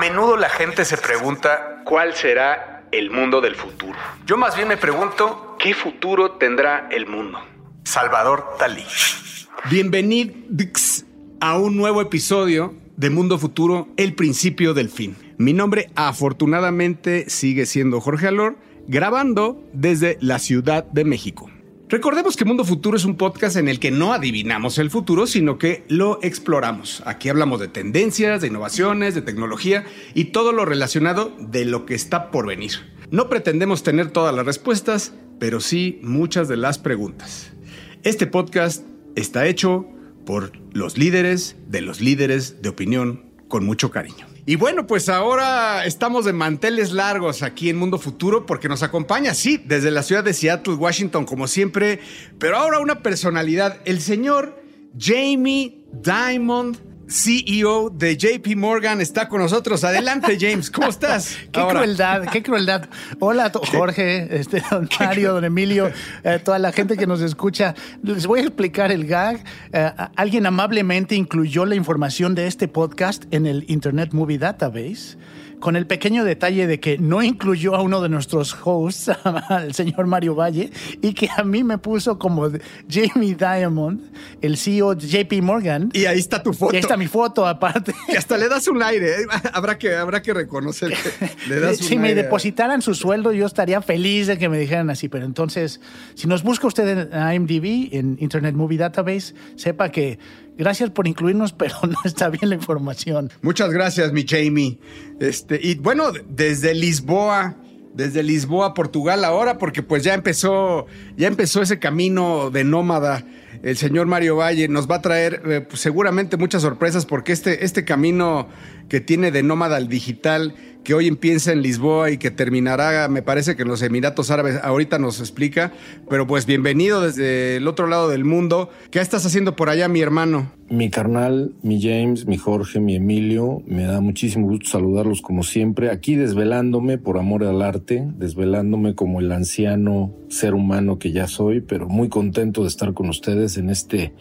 menudo la gente se pregunta cuál será el mundo del futuro. Yo más bien me pregunto qué futuro tendrá el mundo. Salvador Talí. Bienvenidos a un nuevo episodio de Mundo Futuro, el principio del fin. Mi nombre afortunadamente sigue siendo Jorge Alor, grabando desde la Ciudad de México. Recordemos que Mundo Futuro es un podcast en el que no adivinamos el futuro, sino que lo exploramos. Aquí hablamos de tendencias, de innovaciones, de tecnología y todo lo relacionado de lo que está por venir. No pretendemos tener todas las respuestas, pero sí muchas de las preguntas. Este podcast está hecho por los líderes de los líderes de opinión con mucho cariño. Y bueno, pues ahora estamos de manteles largos aquí en Mundo Futuro porque nos acompaña, sí, desde la ciudad de Seattle, Washington, como siempre, pero ahora una personalidad, el señor Jamie Diamond CEO de JP Morgan, está con nosotros. Adelante, James, ¿cómo estás? qué crueldad, qué crueldad. Hola, Jorge, este, don Mario, don Emilio, eh, toda la gente que nos escucha. Les voy a explicar el gag. Eh, alguien amablemente incluyó la información de este podcast en el Internet Movie Database con el pequeño detalle de que no incluyó a uno de nuestros hosts, al señor Mario Valle, y que a mí me puso como Jamie Diamond, el CEO de JP Morgan. Y ahí está tu foto. Y ahí está mi foto, aparte. Que hasta le das un aire. ¿eh? Habrá que, habrá que reconocer si me depositaran su sueldo, yo estaría feliz de que me dijeran así. Pero entonces, si nos busca usted en IMDb, en Internet Movie Database, sepa que Gracias por incluirnos, pero no está bien la información. Muchas gracias, mi Jamie. Este, y bueno, desde Lisboa, desde Lisboa, Portugal ahora, porque pues ya empezó, ya empezó ese camino de nómada. El señor Mario Valle nos va a traer eh, pues, seguramente muchas sorpresas porque este, este camino que tiene de nómada al digital que hoy empieza en Lisboa y que terminará, me parece que en los Emiratos Árabes, ahorita nos explica, pero pues bienvenido desde el otro lado del mundo. ¿Qué estás haciendo por allá, mi hermano? Mi carnal, mi James, mi Jorge, mi Emilio, me da muchísimo gusto saludarlos como siempre, aquí desvelándome por amor al arte, desvelándome como el anciano ser humano que ya soy, pero muy contento de estar con ustedes en este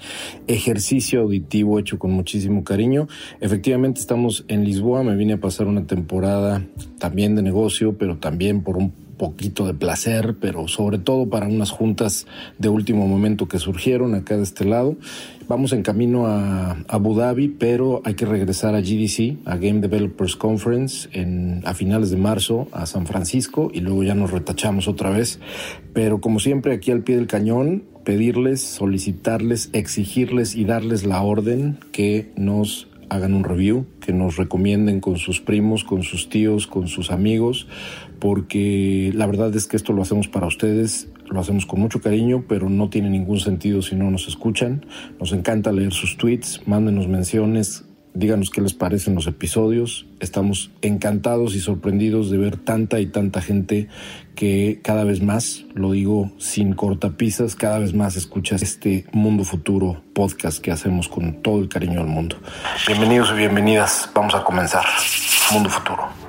ejercicio auditivo hecho con muchísimo cariño. Efectivamente estamos en Lisboa, me vine a pasar una temporada también de negocio, pero también por un poquito de placer, pero sobre todo para unas juntas de último momento que surgieron acá de este lado. Vamos en camino a Abu Dhabi, pero hay que regresar a GDC, a Game Developers Conference, en, a finales de marzo a San Francisco y luego ya nos retachamos otra vez. Pero como siempre, aquí al pie del cañón, pedirles, solicitarles, exigirles y darles la orden que nos hagan un review, que nos recomienden con sus primos, con sus tíos, con sus amigos, porque la verdad es que esto lo hacemos para ustedes, lo hacemos con mucho cariño, pero no tiene ningún sentido si no nos escuchan. Nos encanta leer sus tweets, mándenos menciones, díganos qué les parecen los episodios. Estamos encantados y sorprendidos de ver tanta y tanta gente que cada vez más, lo digo sin cortapisas, cada vez más escucha este Mundo Futuro podcast que hacemos con todo el cariño del mundo. Bienvenidos y bienvenidas. Vamos a comenzar. Mundo Futuro.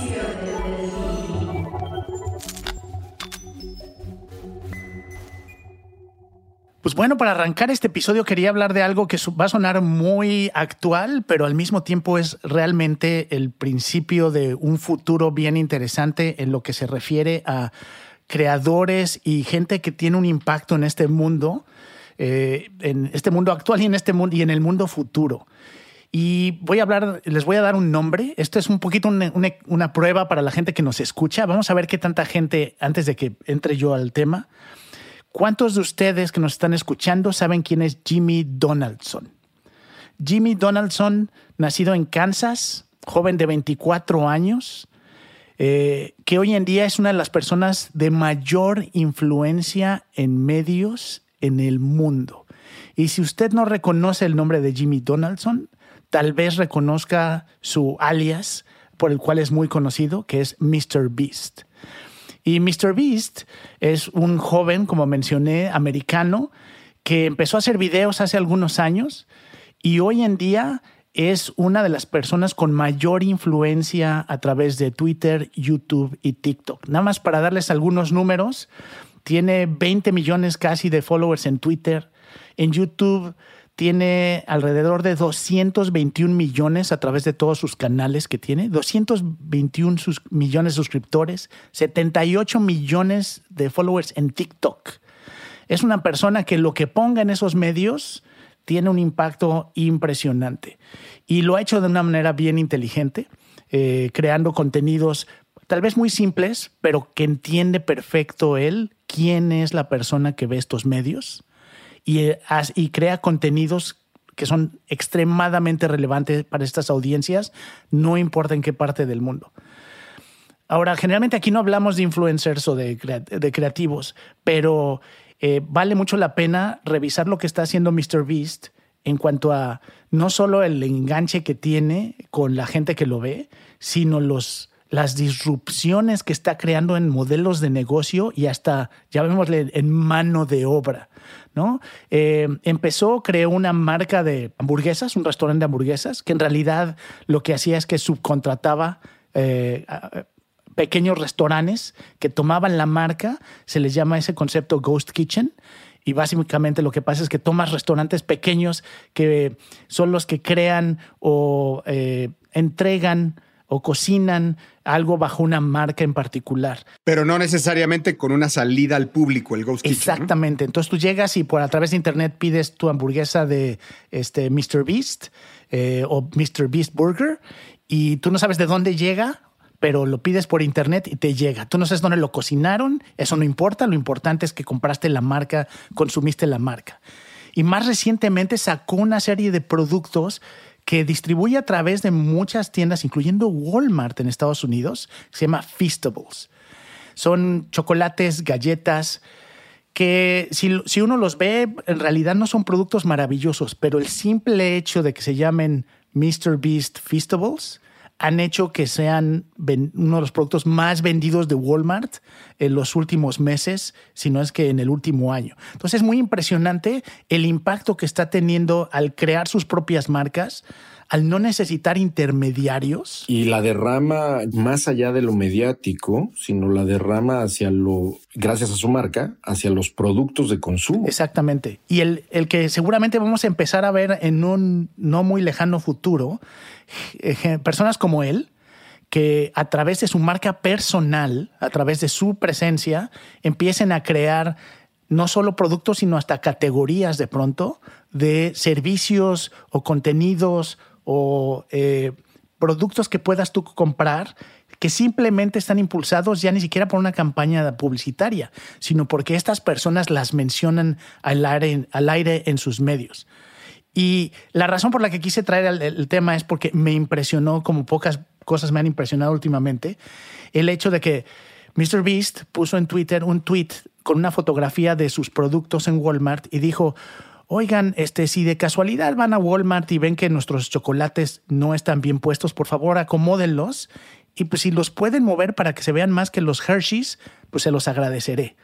Bueno, para arrancar este episodio quería hablar de algo que va a sonar muy actual, pero al mismo tiempo es realmente el principio de un futuro bien interesante en lo que se refiere a creadores y gente que tiene un impacto en este mundo, eh, en este mundo actual y en este mundo y en el mundo futuro. Y voy a hablar, les voy a dar un nombre. Esto es un poquito una, una prueba para la gente que nos escucha. Vamos a ver qué tanta gente, antes de que entre yo al tema, ¿Cuántos de ustedes que nos están escuchando saben quién es Jimmy Donaldson? Jimmy Donaldson, nacido en Kansas, joven de 24 años, eh, que hoy en día es una de las personas de mayor influencia en medios en el mundo. Y si usted no reconoce el nombre de Jimmy Donaldson, tal vez reconozca su alias por el cual es muy conocido, que es Mr. Beast. Y Mr. Beast es un joven, como mencioné, americano, que empezó a hacer videos hace algunos años Y hoy en día es una de las personas con mayor influencia a través de Twitter, YouTube y TikTok. Nada más para darles algunos números, tiene 20 millones casi de followers en Twitter. En YouTube tiene alrededor de 221 millones a través de todos sus canales que tiene, 221 millones de suscriptores, 78 millones de followers en TikTok. Es una persona que lo que ponga en esos medios tiene un impacto impresionante y lo ha hecho de una manera bien inteligente, eh, creando contenidos tal vez muy simples, pero que entiende perfecto él quién es la persona que ve estos medios y, eh, y crea contenidos que son extremadamente relevantes para estas audiencias, no importa en qué parte del mundo. Ahora, generalmente aquí no hablamos de influencers o de, de creativos, pero eh, vale mucho la pena revisar lo que está haciendo Mr. Beast en cuanto a no solo el enganche que tiene con la gente que lo ve, sino los, las disrupciones que está creando en modelos de negocio y hasta, llamémosle, en mano de obra. ¿no? Eh, empezó, creó una marca de hamburguesas, un restaurante de hamburguesas, que en realidad lo que hacía es que subcontrataba eh, pequeños restaurantes que tomaban la marca, se les llama ese concepto Ghost Kitchen. Y básicamente lo que pasa es que tomas restaurantes pequeños que son los que crean o eh, entregan o cocinan algo bajo una marca en particular. Pero no necesariamente con una salida al público, el Ghost Kitchen. Exactamente. Entonces tú llegas y por a través de internet pides tu hamburguesa de este Mr. Beast eh, o Mr. Beast Burger y tú no sabes de dónde llega pero lo pides por internet y te llega. Tú no sabes dónde lo cocinaron, eso no importa, lo importante es que compraste la marca, consumiste la marca. Y más recientemente sacó una serie de productos que distribuye a través de muchas tiendas, incluyendo Walmart en Estados Unidos, se llama Feastables. Son chocolates, galletas, que si, si, uno los ve, en realidad no son productos maravillosos, pero el simple hecho de que se llamen Mr. Beast Feastables han hecho que sean uno de los productos más vendidos de Walmart en los últimos meses, si no es que en el último año. Entonces es muy impresionante el impacto que está teniendo al crear sus propias marcas, al no necesitar intermediarios. Y la derrama más allá de lo mediático, sino la derrama hacia lo, gracias a su marca, hacia los productos de consumo. Exactamente. Y el, el que seguramente vamos a empezar a ver en un no muy lejano futuro personas como él, que a través de su marca personal, a través de su presencia, empiecen a crear no solo productos, sino hasta categorías de pronto de servicios o contenidos o eh, productos que puedas tú comprar que simplemente están impulsados ya ni siquiera por una campaña publicitaria, sino porque estas personas las mencionan al aire, al aire en sus medios. Y la razón por la que quise traer el, tema es porque me impresionó, como pocas cosas me han impresionado últimamente, el hecho de que Mr. Beast puso en Twitter un tweet con una fotografía de sus productos en Walmart y dijo, oigan, este, si de casualidad van a Walmart y ven que nuestros chocolates no están bien puestos, por favor acomódenlos y pues si los pueden mover para que se vean más que los Hershey's, pues se los agradeceré.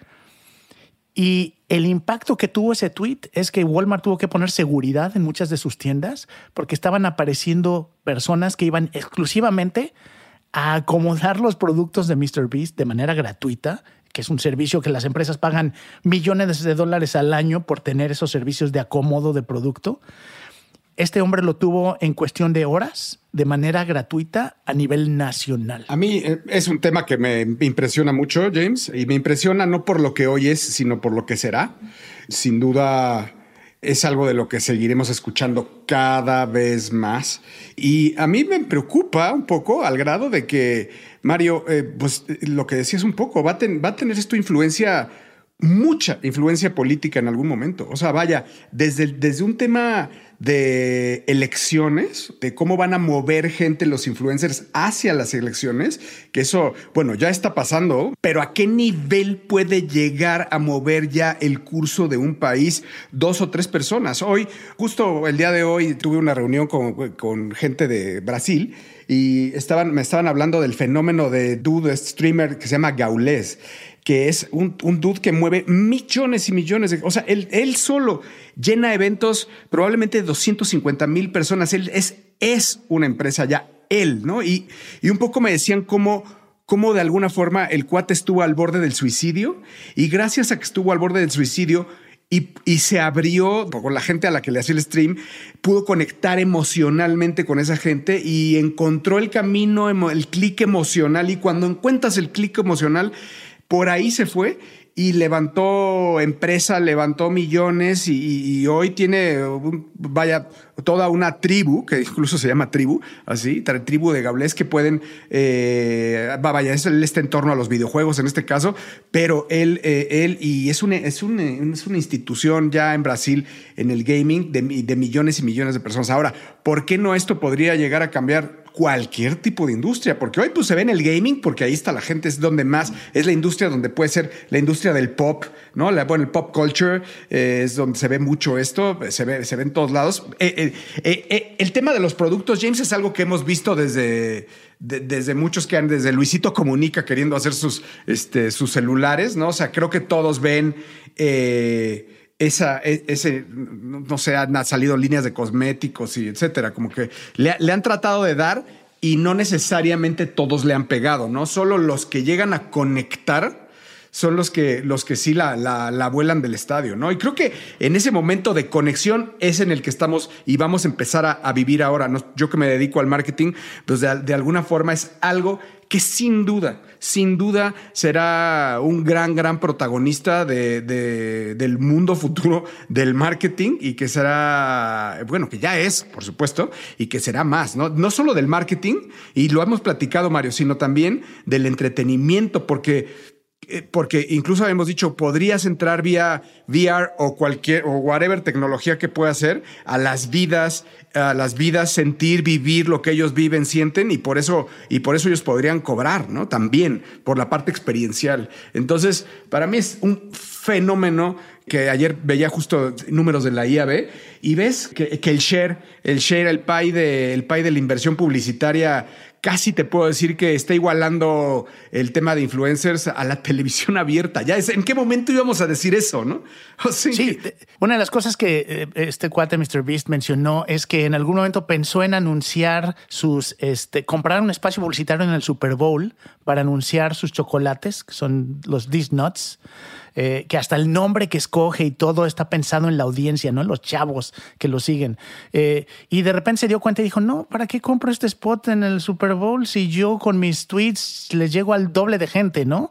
Y el impacto que tuvo ese tweet es que Walmart tuvo que poner seguridad en muchas de sus tiendas porque estaban apareciendo personas que iban exclusivamente a acomodar los productos de Mr. Beast de manera gratuita, que es un servicio que las empresas pagan millones de dólares al año por tener esos servicios de acomodo de producto. Este hombre lo tuvo en cuestión de horas, de manera gratuita, a nivel nacional. A mí eh, es un tema que me impresiona mucho, James, y me impresiona no por lo que hoy es, sino por lo que será. Sin duda es algo de lo que seguiremos escuchando cada vez más. Y a mí me preocupa un poco al grado de que, Mario, eh, pues lo que decías un poco, va a, va a tener esto influencia mucha influencia política en algún momento. O sea, vaya, desde, desde un tema de elecciones, de cómo van a mover gente los influencers hacia las elecciones, que eso, bueno, ya está pasando, pero a qué nivel puede llegar a mover ya el curso de un país dos o tres personas. Hoy, justo el día de hoy, tuve una reunión con, con gente de Brasil y estaban, me estaban hablando del fenómeno de dude streamer que se llama Gaules que es un, dude que mueve millones y millones de... O sea, él, él solo llena eventos, probablemente 250 mil personas. Él es, es una empresa ya, él, ¿no? Y, y un poco me decían cómo cómo de alguna forma el cuate estuvo al borde del suicidio y gracias a que estuvo al borde del suicidio y, y, se abrió con la gente a la que le hacía el stream, pudo conectar emocionalmente con esa gente y encontró el camino, el clic emocional y cuando encuentras el clic emocional, por ahí se fue y levantó empresa, levantó millones y, hoy tiene, vaya, toda una tribu, que incluso se llama tribu, así, tribu de gablés que pueden, eh, vaya, él está en torno a los videojuegos en este caso, pero él, eh, él y es una, es, una, es una institución ya en Brasil en el gaming de, millones y millones de personas. Ahora, ¿por qué no esto podría llegar a cambiar cualquier tipo de industria, porque hoy pues se ve en el gaming, porque ahí está la gente, es donde más, es la industria donde puede ser la industria del pop, ¿no? La, bueno, el pop culture eh, es donde se ve mucho esto, se ve, se ve en todos lados. Eh, eh, el tema de los productos, James, es algo que hemos visto desde, desde muchos que han, desde Luisito Comunica queriendo hacer sus, este, sus celulares, ¿no? O sea, creo que todos ven esa, e, ese, no sé, han salido líneas de cosméticos y etcétera, como que le, han tratado de dar y no necesariamente todos le han pegado, ¿no? Solo los que llegan a conectar son los que, los que sí la, la, vuelan del estadio, ¿no? Y creo que en ese momento de conexión es en el que estamos y vamos a empezar a, vivir ahora. Yo que me dedico al marketing, pues de, de alguna forma es algo que sin duda, sin duda será un gran, gran protagonista de, del mundo futuro del marketing y que será, bueno, que ya es, por supuesto, y que será más, ¿no? No solo del marketing, y lo hemos platicado, Mario, sino también del entretenimiento, porque porque incluso habíamos dicho, podrías entrar vía VR o cualquier o whatever tecnología que pueda ser a las vidas, a las vidas sentir, vivir lo que ellos viven, sienten y por eso y por eso ellos podrían cobrar, ¿no? También por la parte experiencial. Entonces, para mí es un fenómeno que ayer veía justo números de la IAB y ves que, el share, el share, el pay de la inversión publicitaria casi te puedo decir que está igualando el tema de influencers a la televisión abierta. Ya es, ¿en qué momento íbamos a decir eso, no? sí, una de las cosas que eh, este cuate Mr. Beast mencionó es que en algún momento pensó en anunciar sus, este, comprar un espacio publicitario en el Super Bowl para anunciar sus chocolates, que son los These Nuts. Eh, que hasta el nombre que escoge y todo está pensado en la audiencia, ¿no? En los chavos que lo siguen. Eh, y de repente se dio cuenta y dijo, no, ¿para qué compro este spot en el Super Bowl si yo con mis tweets les llego al doble de gente, ¿no?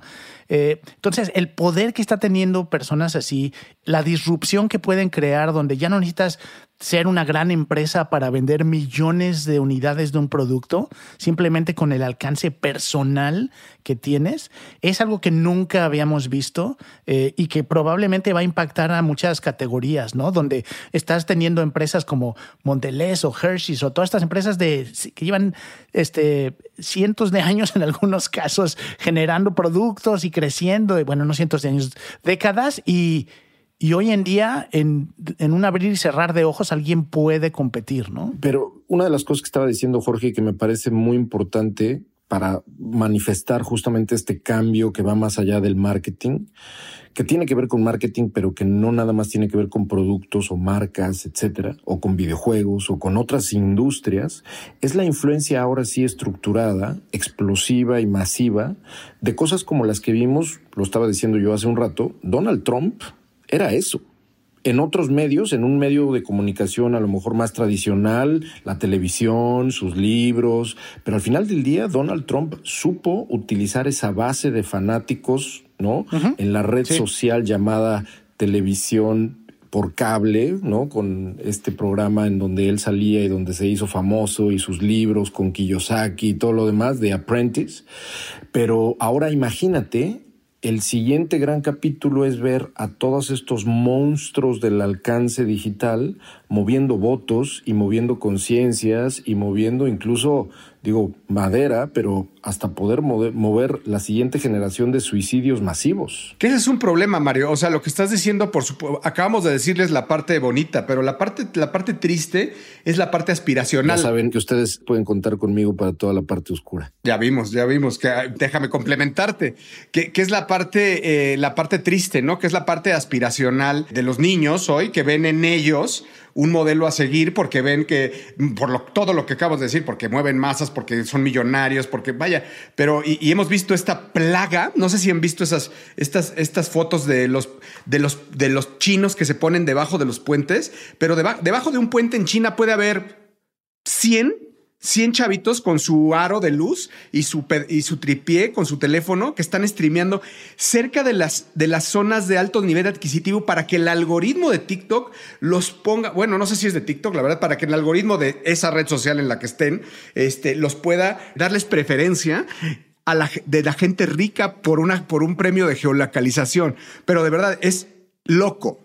Eh, entonces, el poder que está teniendo personas así, la disrupción que pueden crear, donde ya no necesitas ser una gran empresa para vender millones de unidades de un producto, simplemente con el alcance personal que tienes, es algo que nunca habíamos visto eh, y que probablemente va a impactar a muchas categorías, ¿no? Donde estás teniendo empresas como Mondelez o Hershey's o todas estas empresas de, que llevan este, cientos de años en algunos casos generando productos y creciendo, bueno, no cientos de años, décadas y y hoy en día, en, un abrir y cerrar de ojos, alguien puede competir, ¿no? Pero una de las cosas que estaba diciendo Jorge que me parece muy importante para manifestar justamente este cambio que va más allá del marketing, que tiene que ver con marketing, pero que no nada más tiene que ver con productos o marcas, etcétera, o con videojuegos o con otras industrias, es la influencia ahora sí estructurada, explosiva y masiva de cosas como las que vimos, lo estaba diciendo yo hace un rato, Donald Trump era eso. En otros medios, en un medio de comunicación a lo mejor más tradicional, la televisión, sus libros, pero al final del día Donald Trump supo utilizar esa base de fanáticos, ¿no? En la red social llamada televisión por cable, ¿no? Con este programa en donde él salía y donde se hizo famoso y sus libros con Kiyosaki y todo lo demás de Apprentice. Pero ahora imagínate el siguiente gran capítulo es ver a todos estos monstruos del alcance digital moviendo votos y moviendo conciencias y moviendo incluso digo, madera, pero hasta poder mover, la siguiente generación de suicidios masivos. Que ese es un problema, Mario. O sea, lo que estás diciendo, por supuesto, acabamos de decirles la parte bonita, pero la parte, la parte triste es la parte aspiracional. Ya saben que ustedes pueden contar conmigo para toda la parte oscura. Ya vimos, ya vimos que déjame complementarte, que, es la parte, eh, la parte triste, ¿no? Que es la parte aspiracional de los niños hoy que ven en ellos un modelo a seguir porque ven que, por todo lo que acabas de decir, porque mueven masas, porque son millonarios, porque vaya, pero y, hemos visto esta plaga, no sé si han visto esas, estas, estas fotos de los, de, los, de los chinos que se ponen debajo de los puentes, pero debajo de un puente en China puede haber 100 100 chavitos con su aro de luz y su, y su tripié con su teléfono que están streameando cerca de las, de las zonas de alto nivel adquisitivo para que el algoritmo de TikTok los ponga, bueno, no sé si es de TikTok, la verdad, para que el algoritmo de esa red social en la que estén este, los pueda darles preferencia a la, de la gente rica por, una, por un premio de geolocalización. Pero de verdad es loco,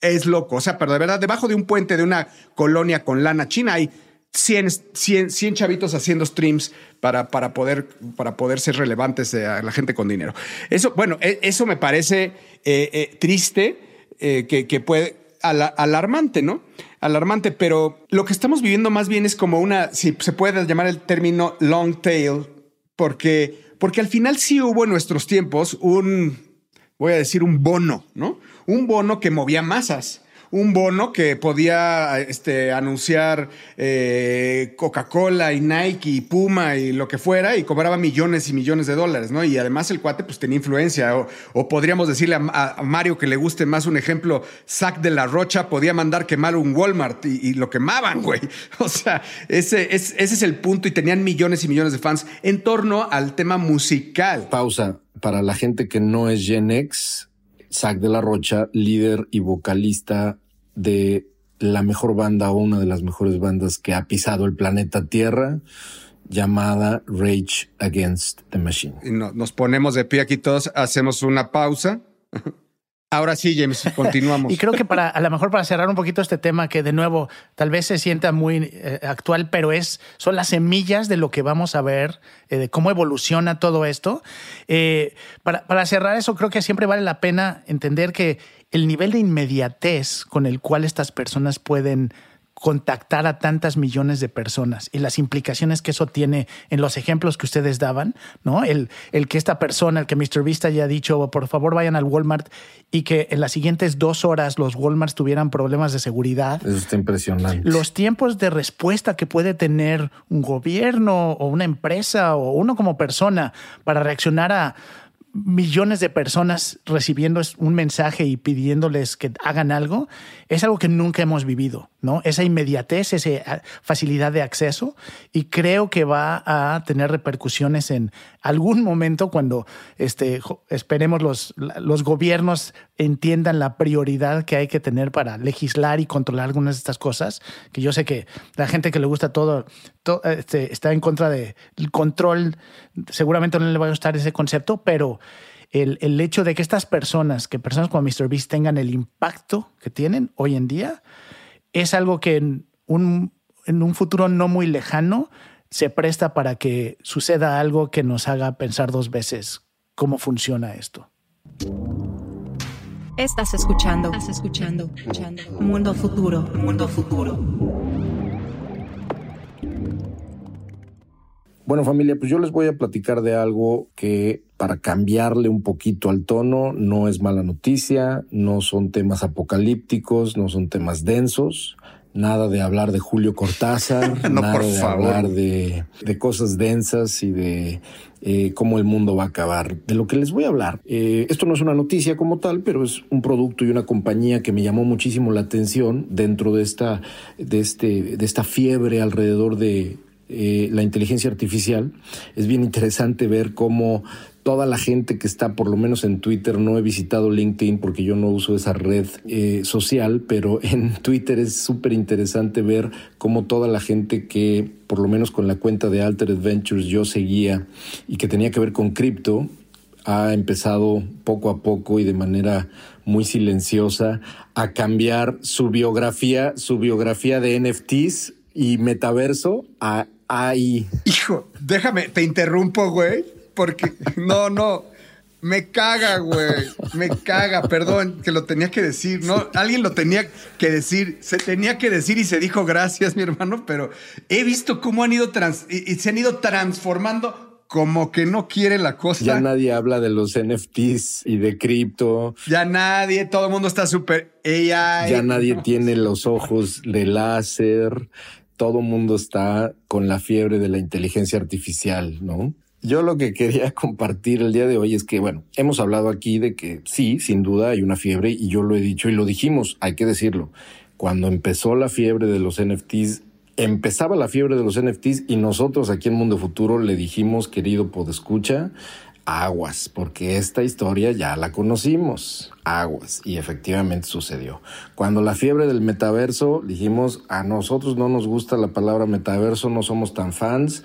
es loco. O sea, pero de verdad, debajo de un puente de una colonia con lana china hay 100, 100, chavitos haciendo streams para, para, poder, para poder ser relevantes a la gente con dinero. Eso, bueno, e, eso me parece eh, eh, triste, eh, que, puede, alarmante, ¿no? Alarmante, pero lo que estamos viviendo más bien es como una, si se puede llamar el término long tail, porque, porque al final sí hubo en nuestros tiempos un, voy a decir, un bono, ¿no? Un bono que movía masas un bono que podía este, anunciar eh, Coca-Cola y Nike y Puma y lo que fuera y cobraba millones y millones de dólares, ¿no? Y además el cuate pues tenía influencia o, podríamos decirle a, Mario que le guste más un ejemplo, Zack de la Rocha podía mandar quemar un Walmart y, lo quemaban, güey. O sea, ese, ese es el punto y tenían millones y millones de fans en torno al tema musical. Pausa. Para la gente que no es Gen X, Zack de la Rocha, líder y vocalista de la mejor banda o una de las mejores bandas que ha pisado el planeta Tierra, llamada Rage Against the Machine. Y nos ponemos de pie aquí todos, hacemos una pausa. Ahora sí, James, continuamos. y creo que para, a lo mejor para cerrar un poquito este tema, que de nuevo tal vez se sienta muy eh, actual, pero es, son las semillas de lo que vamos a ver, eh, de cómo evoluciona todo esto. Eh, para, para cerrar eso, creo que siempre vale la pena entender que el nivel de inmediatez con el cual estas personas pueden contactar a tantas millones de personas y las implicaciones que eso tiene en los ejemplos que ustedes daban, ¿no? El, el que esta persona, el que Mr. Vista haya dicho, por favor vayan al Walmart y que en las siguientes dos horas los Walmarts tuvieran problemas de seguridad. Eso está impresionante. Los tiempos de respuesta que puede tener un gobierno o una empresa o uno como persona para reaccionar a millones de personas recibiendo un mensaje y pidiéndoles que hagan algo, es algo que nunca hemos vivido, ¿no? Esa inmediatez, esa ah, facilidad de acceso, y creo que va a tener repercusiones en algún momento cuando este, esperemos los, los gobiernos entiendan la prioridad que hay que tener para legislar y controlar algunas de estas cosas, que yo sé que la gente que le gusta todo, este, está en contra del control, seguramente no le va a gustar ese concepto, pero el, el, hecho de que estas personas, que personas como MrBeast tengan el impacto que tienen hoy en día, es algo que en un, en un futuro no muy lejano se presta para que suceda algo que nos haga pensar dos veces cómo funciona esto. Estás escuchando, estás escuchando, escuchando. Mundo futuro, mundo futuro. Bueno familia, pues yo les voy a platicar de algo que para cambiarle un poquito al tono no es mala noticia, no son temas apocalípticos, no son temas densos, nada de hablar de Julio Cortázar, nada de hablar de, cosas densas y de eh, cómo el mundo va a acabar. De lo que les voy a hablar, eh, esto no es una noticia como tal, pero es un producto y una compañía que me llamó muchísimo la atención dentro de esta, de este, de esta fiebre alrededor de eh, la inteligencia artificial. Es bien interesante ver cómo toda la gente que está, por lo menos en Twitter, no he visitado LinkedIn porque yo no uso esa red eh, social, pero en Twitter es súper interesante ver cómo toda la gente que, por lo menos con la cuenta de Alter Adventures, yo seguía y que tenía que ver con cripto, ha empezado poco a poco y de manera muy silenciosa, a cambiar su biografía, su biografía de NFTs y metaverso a AI. Hijo, déjame, te interrumpo, güey, porque no, no. Me caga, güey. Me caga, perdón, que lo tenía que decir. No, alguien lo tenía que decir. Se tenía que decir y se dijo gracias, mi hermano, pero he visto cómo han ido trans y, se han ido transformando como que no quiere la cosa. Ya nadie habla de los NFTs y de cripto. Ya nadie, todo el mundo está súper AI. Ya nadie tiene los ojos de láser. Todo mundo está con la fiebre de la inteligencia artificial, ¿no? Yo lo que quería compartir el día de hoy es que, bueno, hemos hablado aquí de que sí, sin duda hay una fiebre y yo lo he dicho y lo dijimos, hay que decirlo. Cuando empezó la fiebre de los NFTs, empezaba la fiebre de los NFTs y nosotros aquí en Mundo Futuro le dijimos, querido Podescucha, aguas, porque esta historia ya la conocimos, aguas, y efectivamente sucedió. Cuando la fiebre del metaverso, dijimos, a nosotros no nos gusta la palabra metaverso, no somos tan fans,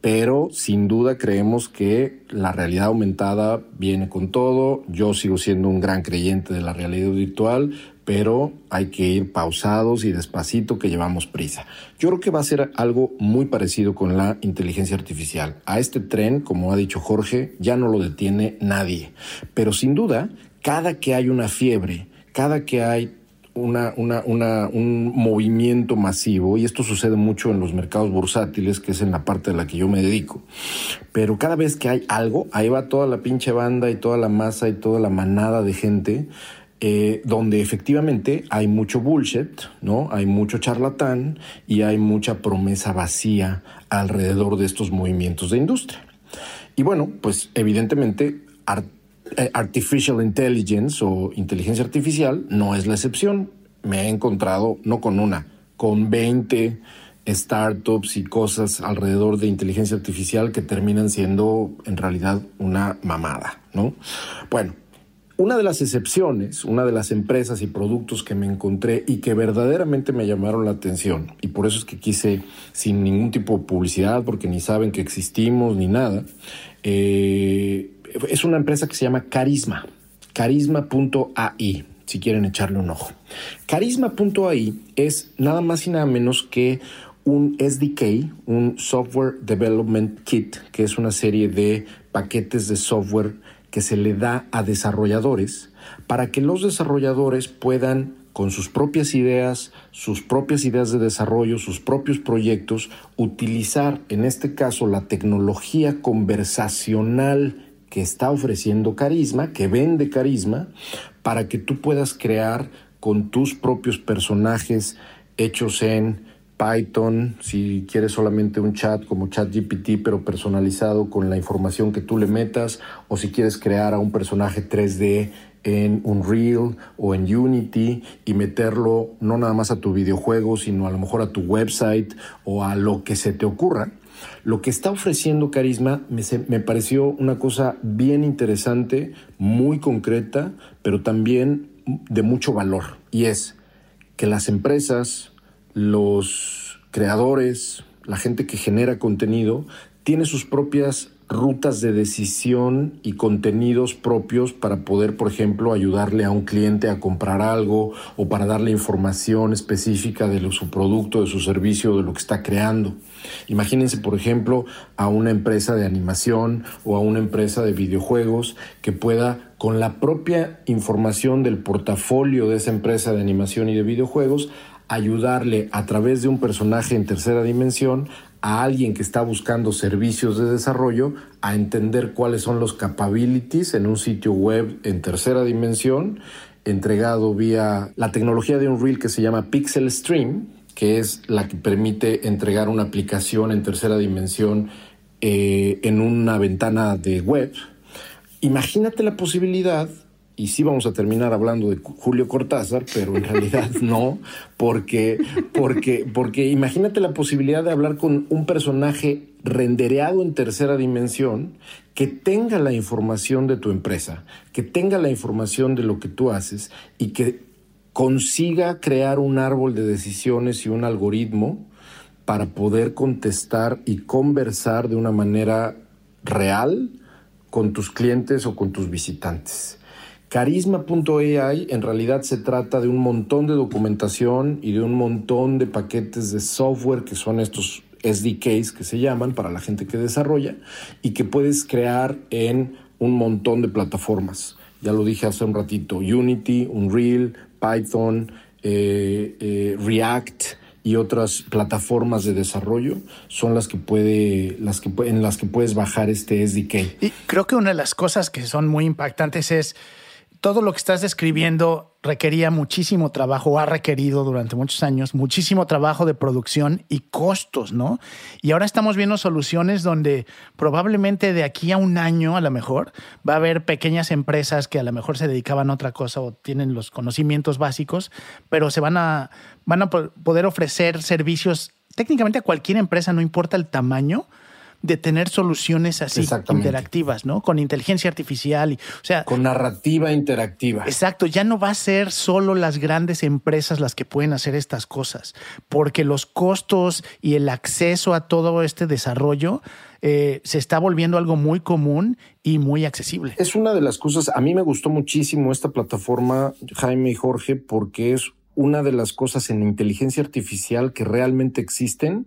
pero sin duda creemos que la realidad aumentada viene con todo. Yo sigo siendo un gran creyente de la realidad virtual, pero hay que ir pausados y despacito que llevamos prisa. Yo creo que va a ser algo muy parecido con la inteligencia artificial. A este tren, como ha dicho Jorge, ya no lo detiene nadie. Pero sin duda, cada que hay una fiebre, cada que hay una, un movimiento masivo, y esto sucede mucho en los mercados bursátiles, que es en la parte de la que yo me dedico. Pero cada vez que hay algo, ahí va toda la pinche banda y toda la masa y toda la manada de gente, eh, donde efectivamente hay mucho bullshit, ¿no? Hay mucho charlatán y hay mucha promesa vacía alrededor de estos movimientos de industria. Y bueno, pues evidentemente eh, artificial intelligence o inteligencia artificial no es la excepción. Me he encontrado no con una, con 20 startups y cosas alrededor de inteligencia artificial que terminan siendo en realidad una mamada, ¿no? Bueno, una de las excepciones, una de las empresas y productos que me encontré y que verdaderamente me llamaron la atención, y por eso es que quise sin ningún tipo de publicidad, porque ni saben que existimos ni nada, eh, es una empresa que se llama Carisma, carisma.ai, si quieren echarle un ojo. Carisma.ai es nada más y nada menos que un SDK, un Software Development Kit, que es una serie de paquetes de software que se le da a desarrolladores para que los desarrolladores puedan con sus propias ideas, sus propias ideas de desarrollo, sus propios proyectos, utilizar en este caso la tecnología conversacional que está ofreciendo carisma, que vende carisma, para que tú puedas crear con tus propios personajes hechos en Python, si quieres solamente un chat como ChatGPT, pero personalizado con la información que tú le metas, o si quieres crear a un personaje 3D en Unreal o en Unity y meterlo no nada más a tu videojuego, sino a lo mejor a tu website o a lo que se te ocurra. Lo que está ofreciendo Carisma me, pareció una cosa bien interesante, muy concreta, pero también de mucho valor. Y es que las empresas, los creadores, la gente que genera contenido, tiene sus propias rutas de decisión y contenidos propios para poder, por ejemplo, ayudarle a un cliente a comprar algo o para darle información específica de su producto, de su servicio, de lo que está creando. Imagínense, por ejemplo, a una empresa de animación o a una empresa de videojuegos que pueda, con la propia información del portafolio de esa empresa de animación y de videojuegos, ayudarle a través de un personaje en tercera dimensión a alguien que está buscando servicios de desarrollo a entender cuáles son los capabilities en un sitio web en tercera dimensión entregado vía la tecnología de Unreal que se llama Pixel Stream, que es la que permite entregar una aplicación en tercera dimensión eh, en una ventana de web. Imagínate la posibilidad y sí vamos a terminar hablando de Julio Cortázar, pero en realidad no, porque, porque, porque imagínate la posibilidad de hablar con un personaje rendereado en tercera dimensión que tenga la información de tu empresa, que tenga la información de lo que tú haces y que consiga crear un árbol de decisiones y un algoritmo para poder contestar y conversar de una manera real con tus clientes o con tus visitantes. Carisma.ai en realidad se trata de un montón de documentación y de un montón de paquetes de software que son estos SDKs que se llaman para la gente que desarrolla y que puedes crear en un montón de plataformas. Ya lo dije hace un ratito, Unity, Unreal, Python, eh, eh, React y otras plataformas de desarrollo son las que puede, las que en las que puedes bajar este SDK. Y creo que una de las cosas que son muy impactantes es todo lo que estás describiendo requería muchísimo trabajo, ha requerido durante muchos años muchísimo trabajo de producción y costos, ¿no? Y ahora estamos viendo soluciones donde probablemente de aquí a un año, a lo mejor, va a haber pequeñas empresas que a lo mejor se dedicaban a otra cosa o tienen los conocimientos básicos, pero se van a, van a poder ofrecer servicios técnicamente a cualquier empresa, no importa el tamaño, de tener soluciones así interactivas, ¿no? Con inteligencia artificial, y, o sea, con narrativa interactiva. Exacto, ya no va a ser solo las grandes empresas las que pueden hacer estas cosas, porque los costos y el acceso a todo este desarrollo eh, se está volviendo algo muy común y muy accesible. Es una de las cosas, a mí me gustó muchísimo esta plataforma, Jaime y Jorge, porque es una de las cosas en inteligencia artificial que realmente existen,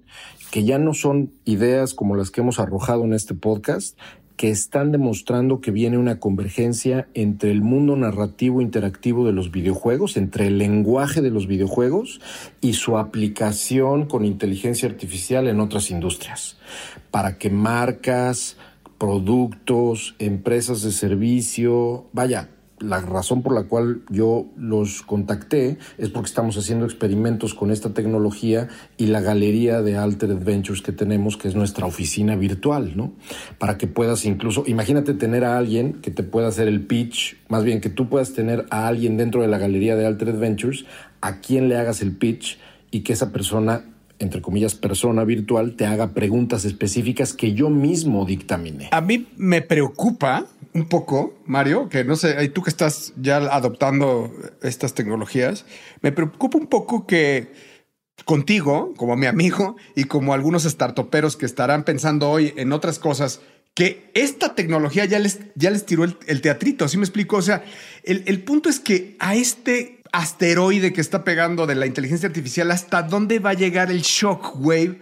que ya no son ideas como las que hemos arrojado en este podcast, que están demostrando que viene una convergencia entre el mundo narrativo interactivo de los videojuegos, entre el lenguaje de los videojuegos y su aplicación con inteligencia artificial en otras industrias, para que marcas, productos, empresas de servicio, vaya, la razón por la cual yo los contacté es porque estamos haciendo experimentos con esta tecnología y la galería de Altered Ventures que tenemos, que es nuestra oficina virtual, ¿no? Para que puedas incluso, imagínate tener a alguien que te pueda hacer el pitch, más bien que tú puedas tener a alguien dentro de la galería de Altered Ventures a quien le hagas el pitch y que esa persona entre comillas, persona virtual te haga preguntas específicas que yo mismo dictamine. A mí me preocupa un poco, Mario, que no sé, tú que estás ya adoptando estas tecnologías, me preocupa un poco que contigo, como mi amigo y como algunos startuperos que estarán pensando hoy en otras cosas, que esta tecnología ya les, ya les tiró el, teatrito, ¿sí me explico? O sea, el, el punto es que a este asteroide que está pegando de la inteligencia artificial, ¿hasta dónde va a llegar el shockwave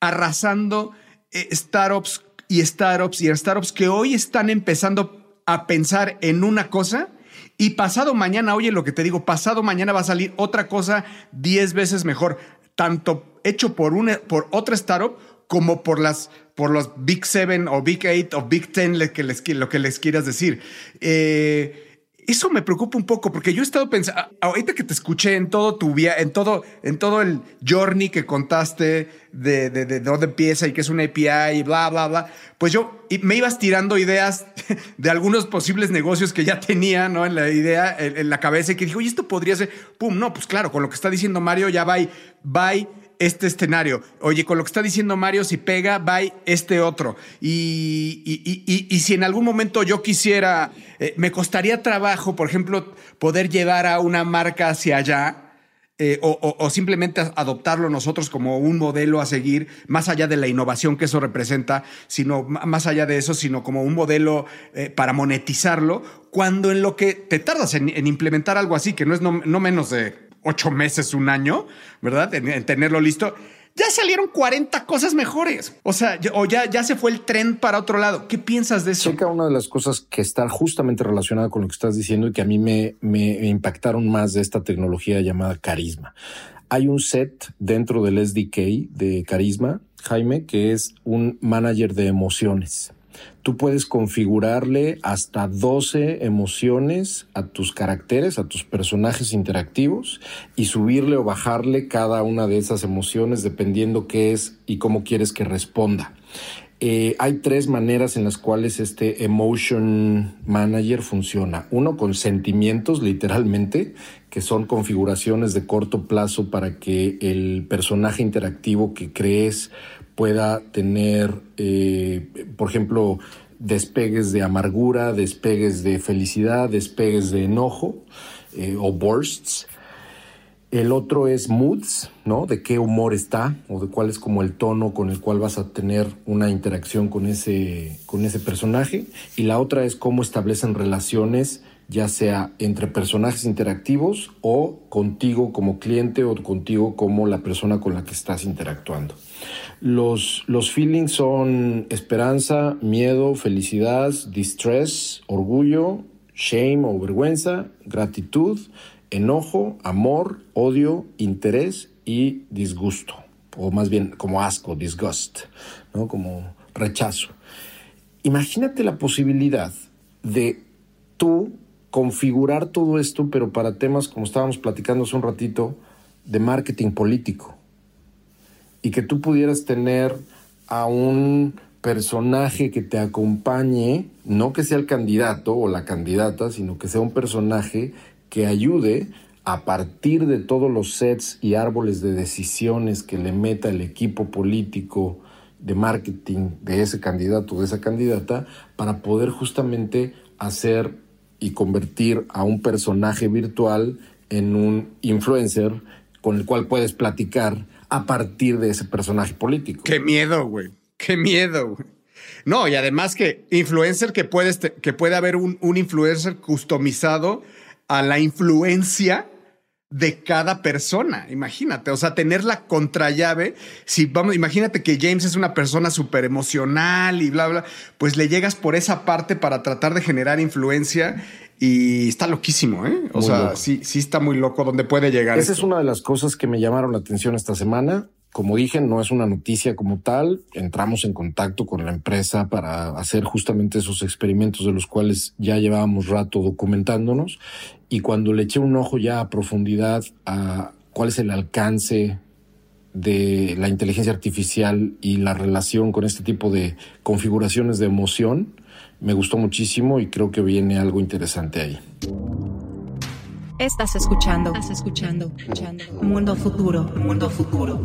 arrasando eh, startups y startups y startups que hoy están empezando a pensar en una cosa y pasado mañana, oye lo que te digo, pasado mañana va a salir otra cosa 10 veces mejor, tanto hecho por una por otra startup como por las por los Big Seven o Big Eight o Big Ten que les, lo que les quieras decir. Eh, eso me preocupa un poco porque yo he estado pensando, ahorita que te escuché en todo tu vida, en todo, en todo el journey que contaste de, de, dónde empieza y que es una API y bla, bla, bla, pues yo me ibas tirando ideas de algunos posibles negocios que ya tenía, ¿no? En la idea, en, la cabeza y que dijo, y esto podría ser, pum, no, pues claro, con lo que está diciendo Mario, ya va, va este escenario. Oye, con lo que está diciendo Mario, si pega, va este otro. Y, y, si en algún momento yo quisiera, eh, me costaría trabajo, por ejemplo, poder llevar a una marca hacia allá. Eh, o, simplemente adoptarlo nosotros como un modelo a seguir, más allá de la innovación que eso representa, sino más allá de eso, sino como un modelo eh, para monetizarlo, cuando en lo que te tardas en, implementar algo así, que no es no menos de ocho meses, un año, ¿verdad? En, tenerlo listo. Ya salieron 40 cosas mejores. O sea, o ya, ya se fue el tren para otro lado. ¿Qué piensas de eso? Checa una de las cosas que está justamente relacionada con lo que estás diciendo y que a mí me, me impactaron más de esta tecnología llamada Carisma. Hay un set dentro del SDK de Carisma, Jaime, que es un manager de emociones. Tú puedes configurarle hasta 12 emociones a tus caracteres, a tus personajes interactivos y subirle o bajarle cada una de esas emociones dependiendo qué es y cómo quieres que responda. Eh, hay tres maneras en las cuales este Emotion Manager funciona. Uno con sentimientos, literalmente, que son configuraciones de corto plazo para que el personaje interactivo que crees pueda tener, eh, por ejemplo, despegues de amargura, despegues de felicidad, despegues de enojo eh, o bursts. El otro es moods, ¿no? De qué humor está o de cuál es como el tono con el cual vas a tener una interacción con ese, con ese personaje. Y la otra es cómo establecen relaciones ya sea entre personajes interactivos o contigo como cliente o contigo como la persona con la que estás interactuando. Los, los feelings son esperanza, miedo, felicidad, distress, orgullo, shame o vergüenza, gratitud, enojo, amor, odio, interés y disgusto, o más bien como asco, disgust, ¿no? como rechazo. Imagínate la posibilidad de tú configurar todo esto, pero para temas como estábamos platicando hace un ratito, de marketing político. Y que tú pudieras tener a un personaje que te acompañe, no que sea el candidato o la candidata, sino que sea un personaje que ayude a partir de todos los sets y árboles de decisiones que le meta el equipo político de marketing de ese candidato o de esa candidata para poder justamente hacer y convertir a un personaje virtual en un influencer con el cual puedes platicar a partir de ese personaje político. Qué miedo, güey. Qué miedo, güey. No, y además que influencer que puede, que puede haber un influencer customizado a la influencia de cada persona. Imagínate, o sea, tener la contrallave. Si vamos, imagínate que James es una persona súper emocional y bla, bla, pues le llegas por esa parte para tratar de generar influencia y está loquísimo, ¿eh? O sea, sí, sí está muy loco donde puede llegar. Esa es una de las cosas que me llamaron la atención esta semana. Como dije, no es una noticia como tal. Entramos en contacto con la empresa para hacer justamente esos experimentos de los cuales ya llevábamos rato documentándonos. Y cuando le eché un ojo ya a profundidad a cuál es el alcance de la inteligencia artificial y la relación con este tipo de configuraciones de emoción, me gustó muchísimo y creo que viene algo interesante ahí. Estás escuchando, estás escuchando, escuchando. Mundo futuro, mundo futuro.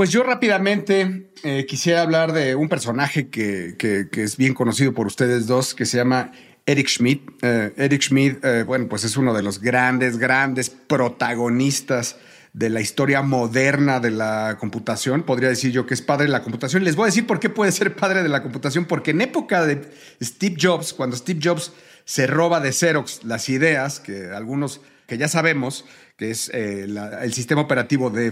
Pues yo rápidamente eh, quisiera hablar de un personaje que, es bien conocido por ustedes dos, que se llama Eric Schmidt. Eh, Eric Schmidt, eh, bueno, pues es uno de los grandes, grandes protagonistas de la historia moderna de la computación. Podría decir yo que es padre de la computación. Les voy a decir por qué puede ser padre de la computación, porque en época de Steve Jobs, cuando Steve Jobs se roba de Xerox las ideas, que algunos que ya sabemos, que es eh, el sistema operativo de,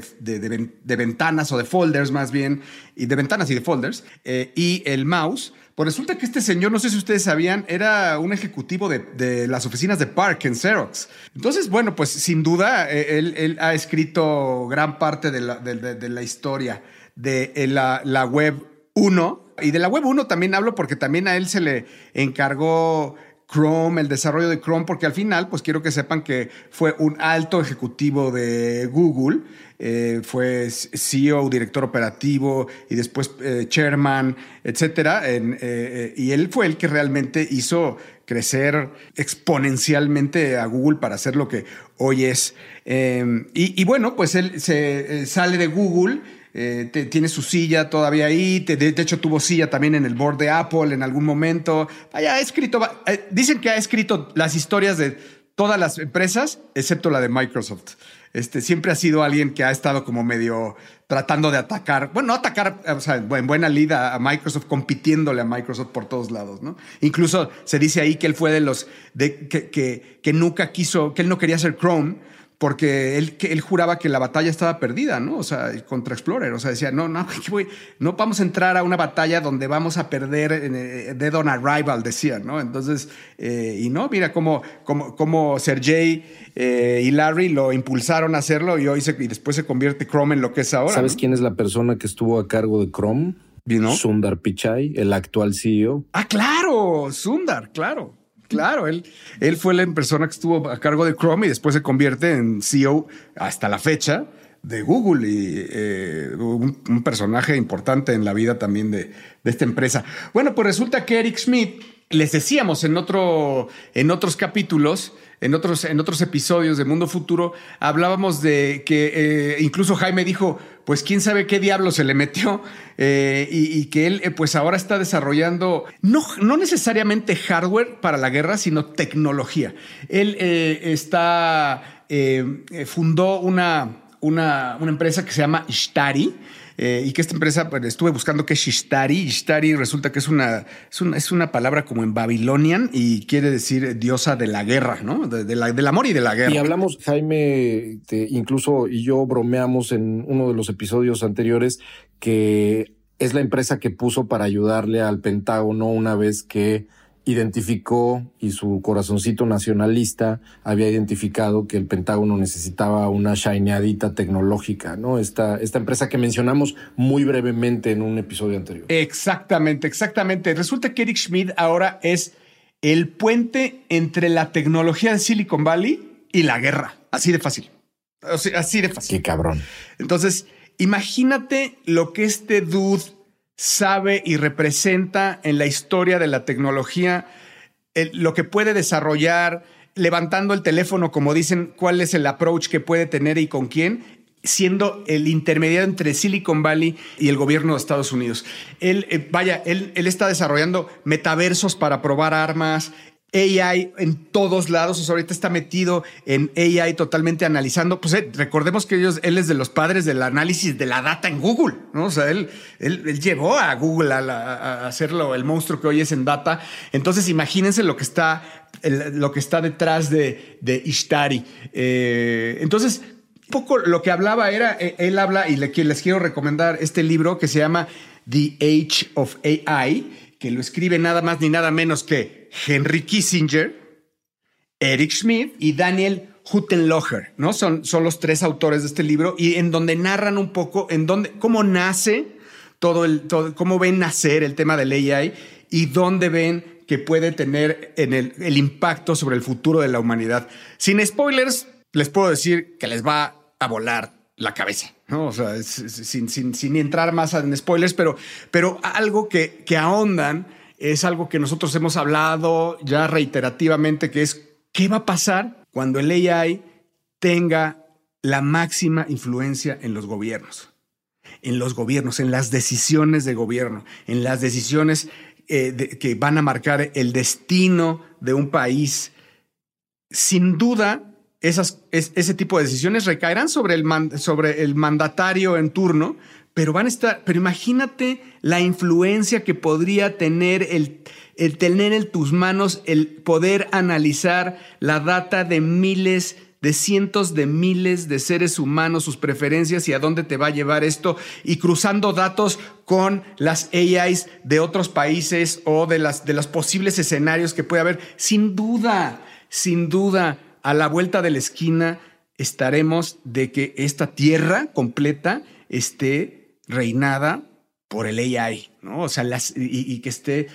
ventanas o de folders más bien, y de ventanas y de folders, eh, y el mouse, pues resulta que este señor, no sé si ustedes sabían, era un ejecutivo de, las oficinas de Park en Xerox. Entonces, bueno, pues sin duda, eh, él, ha escrito gran parte de la, historia de eh, la, web 1. Y de la web 1 también hablo porque también a él se le encargó Chrome, el desarrollo de Chrome, porque al final, pues quiero que sepan que fue un alto ejecutivo de Google eh, fue CEO, director operativo y después eh, chairman, etcétera. Eh, y él fue el que realmente hizo crecer exponencialmente a Google para hacer lo que hoy es. Y, bueno, pues él se sale de Google. Tiene su silla todavía ahí, de, hecho tuvo silla también en el board de Apple en algún momento. ha escrito, dicen que ha escrito las historias de todas las empresas, excepto la de Microsoft. Este, siempre ha sido alguien que ha estado como medio tratando de atacar, bueno, no atacar, o sea, en buena lida a Microsoft, compitiéndole a Microsoft por todos lados, ¿no? Incluso se dice ahí que él fue de los de, que, que, que nunca quiso, que él no quería ser Chrome, porque él, él juraba que la batalla estaba perdida, ¿no? O sea, contra Explorer. O sea, decía, no, no, no vamos a entrar a una batalla donde vamos a perder eh, Dead on Arrival, decía, ¿no? Entonces, eh, y no, mira cómo, cómo, cómo Sergey eh, y Larry lo impulsaron a hacerlo y hoy se, y después se convierte Chrome en lo que es ahora. ¿Sabes quién es la persona que estuvo a cargo de Chrome? ¿Vino? Sundar Pichai, el actual CEO. Ah, claro, Sundar, claro. Claro, él, él fue la persona que estuvo a cargo de Chrome y después se convierte en CEO hasta la fecha de Google y eh, un, personaje importante en la vida también de, de, esta empresa. Bueno, pues resulta que Eric Schmidt, les decíamos en, otro, en otros capítulos, en otros, en otros episodios de Mundo Futuro, hablábamos de que eh, incluso Jaime dijo, pues quién sabe qué diablo se le metió eh, y, que él eh, pues ahora está desarrollando no, no necesariamente hardware para la guerra, sino tecnología. Él está, fundó una, una, una empresa que se llama Ishtari, eh, y que esta empresa, estuve buscando qué es Ishtari. Ishtari resulta que es una, es una, palabra como en Babylonian y quiere decir diosa de la guerra, ¿no? De, la, del amor y de la guerra. Y hablamos, Jaime, incluso y yo bromeamos en uno de los episodios anteriores que es la empresa que puso para ayudarle al Pentágono una vez que identificó y su corazoncito nacionalista había identificado que el Pentágono necesitaba una shineadita tecnológica, ¿no? Esta, esta empresa que mencionamos muy brevemente en un episodio anterior. Exactamente, exactamente. Resulta que Eric Schmidt ahora es el puente entre la tecnología de Silicon Valley y la guerra. Así de fácil. así de fácil. Qué cabrón. Entonces, imagínate lo que este dude sabe y representa en la historia de la tecnología lo que puede desarrollar, levantando el teléfono, como dicen, cuál es el approach que puede tener y con quién, siendo el intermediario entre Silicon Valley y el gobierno de Estados Unidos. Él, eh, vaya, él, él, está desarrollando metaversos para probar armas, AI en todos lados, o sea, ahorita está metido en AI totalmente analizando, pues eh, recordemos que ellos, él es de los padres del análisis de la data en Google, ¿no? O sea, él, él, llevó a Google a, hacerlo, el monstruo que hoy es en data. Entonces, imagínense lo que está, lo que está detrás de, de Ishtari. Eh, entonces, poco lo que hablaba era, eh, él habla y le, les quiero recomendar este libro que se llama The Age of AI, que lo escribe nada más ni nada menos que Henry Kissinger, Eric Schmidt y Daniel Huttenlocher, ¿no? Son, son los tres autores de este libro y en donde narran un poco en dónde, cómo nace todo el, todo, cómo ven nacer el tema del AI y dónde ven que puede tener en el, el impacto sobre el futuro de la humanidad. Sin spoilers, les puedo decir que les va a volar la cabeza, ¿no? O sea, sin, sin, sin entrar más en spoilers, pero, pero algo que, que ahondan es algo que nosotros hemos hablado ya reiterativamente, que es qué va a pasar cuando el AI tenga la máxima influencia en los gobiernos, en los gobiernos, en las decisiones de gobierno, en las decisiones eh, que van a marcar el destino de un país. Sin duda, esas, ese tipo de decisiones recaerán sobre el, sobre el mandatario en turno, pero van a estar, pero imagínate la influencia que podría tener el, el tener en tus manos el poder analizar la data de miles de cientos de miles de seres humanos, sus preferencias y a dónde te va a llevar esto, y cruzando datos con las AIs de otros países o de, las, de los posibles escenarios que puede haber. Sin duda, sin duda, a la vuelta de la esquina estaremos de que esta tierra completa esté reinada por el AI, ¿no? O sea, las, y, que esté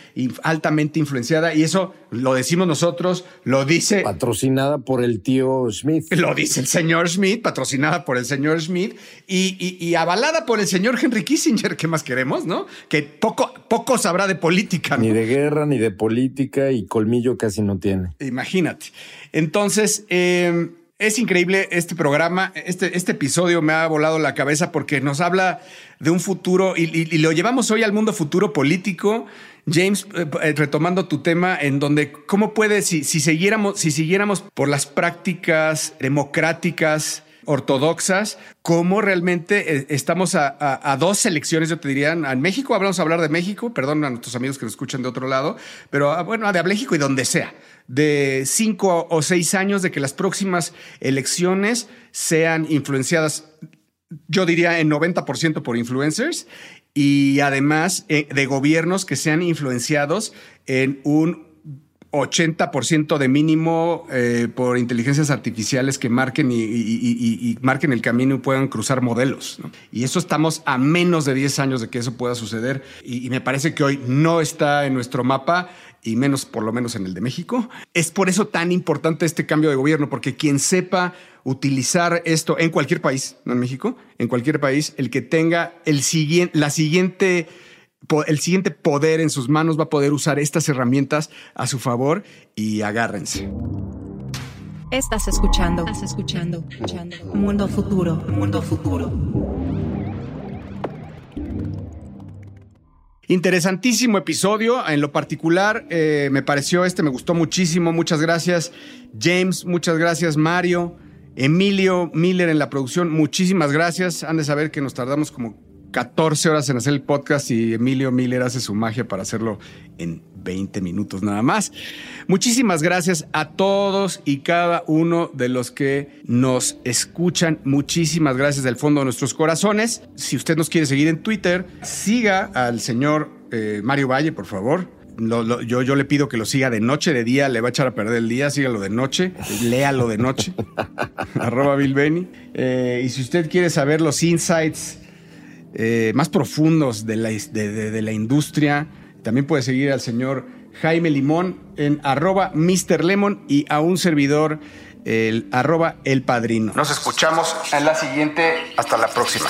altamente influenciada. Y eso lo decimos nosotros, lo dice. Patrocinada por el tío Smith. Lo dice el señor Smith, patrocinada por el señor Smith y, avalada por el señor Henry Kissinger. ¿Qué más queremos, no? Que poco, poco sabrá de política. Ni de guerra, ni de política y colmillo casi no tiene. Imagínate. Entonces, eh, es increíble este programa, este, este episodio me ha volado la cabeza porque nos habla de un futuro y, lo llevamos hoy al mundo futuro político. James, eh, eh, retomando tu tema, en donde cómo puede, si, si, siguiéramos, si siguiéramos por las prácticas democráticas, ortodoxas, cómo realmente eh, estamos a, dos elecciones, yo te diría, en México, vamos a hablar de México, perdón a nuestros amigos que nos escuchan de otro lado, pero ah, bueno, de México y donde sea de cinco o seis años de que las próximas elecciones sean influenciadas, yo diría en 90% por influencers y además eh, de gobiernos que sean influenciados en un 80% de mínimo eh, por inteligencias artificiales que marquen y, marquen el camino y puedan cruzar modelos. Y eso estamos a menos de 10 años de que eso pueda suceder. Y, me parece que hoy no está en nuestro mapa y menos por lo menos en el de México. Es por eso tan importante este cambio de gobierno, porque quien sepa utilizar esto en cualquier país, no en México, en cualquier país, el que tenga el siguiente, la siguiente, el siguiente poder en sus manos va a poder usar estas herramientas a su favor y agárrense. Estás escuchando, estás escuchando, escuchando. Mundo futuro, mundo futuro. Interesantísimo episodio. En lo particular, eh, me pareció este, me gustó muchísimo. Muchas gracias, James. Muchas gracias, Mario. Emilio Miller en la producción. Muchísimas gracias. Han de saber que nos tardamos como 14 horas en hacer el podcast y Emilio Miller hace su magia para hacerlo en 20 minutos nada más. Muchísimas gracias a todos y cada uno de los que nos escuchan. Muchísimas gracias del fondo de nuestros corazones. Si usted nos quiere seguir en Twitter, siga al señor eh, Mario Valle, por favor. yo, yo le pido que lo siga de noche, de día, le va a echar a perder el día, sígalo de noche, léalo de noche. Arroba Bill Benny. Eh, y si usted quiere saber los insights eh, más profundos de la, de, la, industria. También puede seguir al señor Jaime Limón en arroba Mr. Lemon y a un servidor el arroba El Padrino. Nos escuchamos en la siguiente. Hasta la próxima.